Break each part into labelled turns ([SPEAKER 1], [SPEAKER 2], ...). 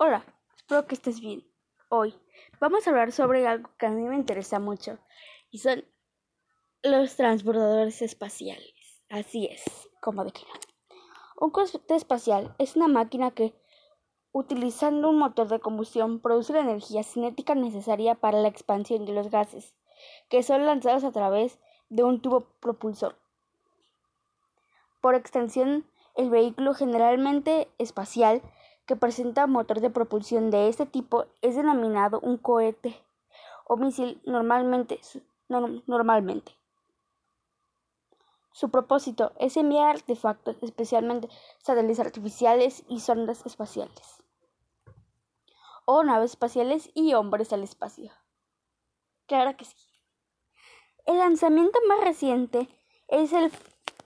[SPEAKER 1] Hola, espero que estés bien. Hoy vamos a hablar sobre algo que a mí me interesa mucho y son los transbordadores espaciales. Así es, como de que Un cohete espacial es una máquina que, utilizando un motor de combustión, produce la energía cinética necesaria para la expansión de los gases, que son lanzados a través de un tubo propulsor. Por extensión, el vehículo generalmente espacial que presenta motor de propulsión de este tipo es denominado un cohete o misil normalmente. normalmente. Su propósito es enviar artefactos, especialmente satélites artificiales y sondas espaciales, o naves espaciales y hombres al espacio. Claro que sí. El lanzamiento más reciente es el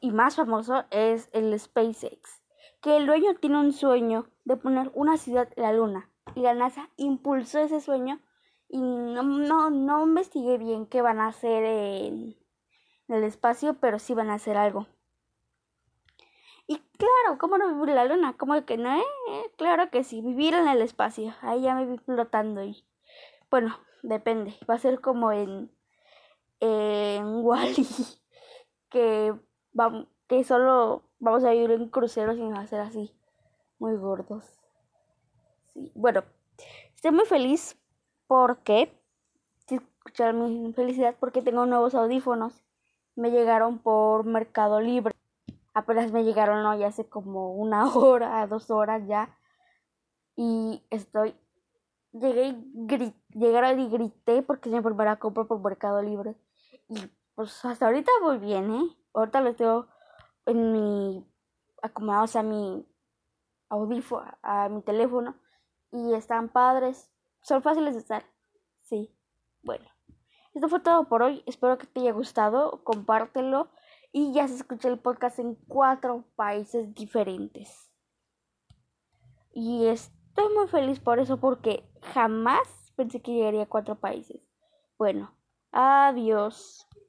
[SPEAKER 1] y más famoso es el SpaceX, que el dueño tiene un sueño de poner una ciudad en la luna y la NASA impulsó ese sueño y no, no, no investigué bien qué van a hacer en, el espacio, pero sí van a hacer algo. Y claro, ¿cómo no vivir en la luna? ¿Cómo que no? Eh? Claro que sí, vivir en el espacio. Ahí ya me vi flotando y bueno, depende. Va a ser como en, en Wally, que que solo vamos a ir en cruceros sin hacer así, muy gordos. Bueno, estoy muy feliz porque, escuchar mi felicidad porque tengo nuevos audífonos. Me llegaron por Mercado Libre. Apenas me llegaron hoy hace como una hora, dos horas ya. Y estoy llegué y grité, y grité porque se me volverá a por Mercado Libre. Y pues hasta ahorita voy bien, ¿eh? ahorita los tengo en mi acomodados a mi audífono, a mi teléfono y están padres. Son fáciles de usar. Sí. Bueno. Esto fue todo por hoy. Espero que te haya gustado. Compártelo. Y ya se escucha el podcast en cuatro países diferentes. Y estoy muy feliz por eso porque jamás pensé que llegaría a cuatro países. Bueno, adiós.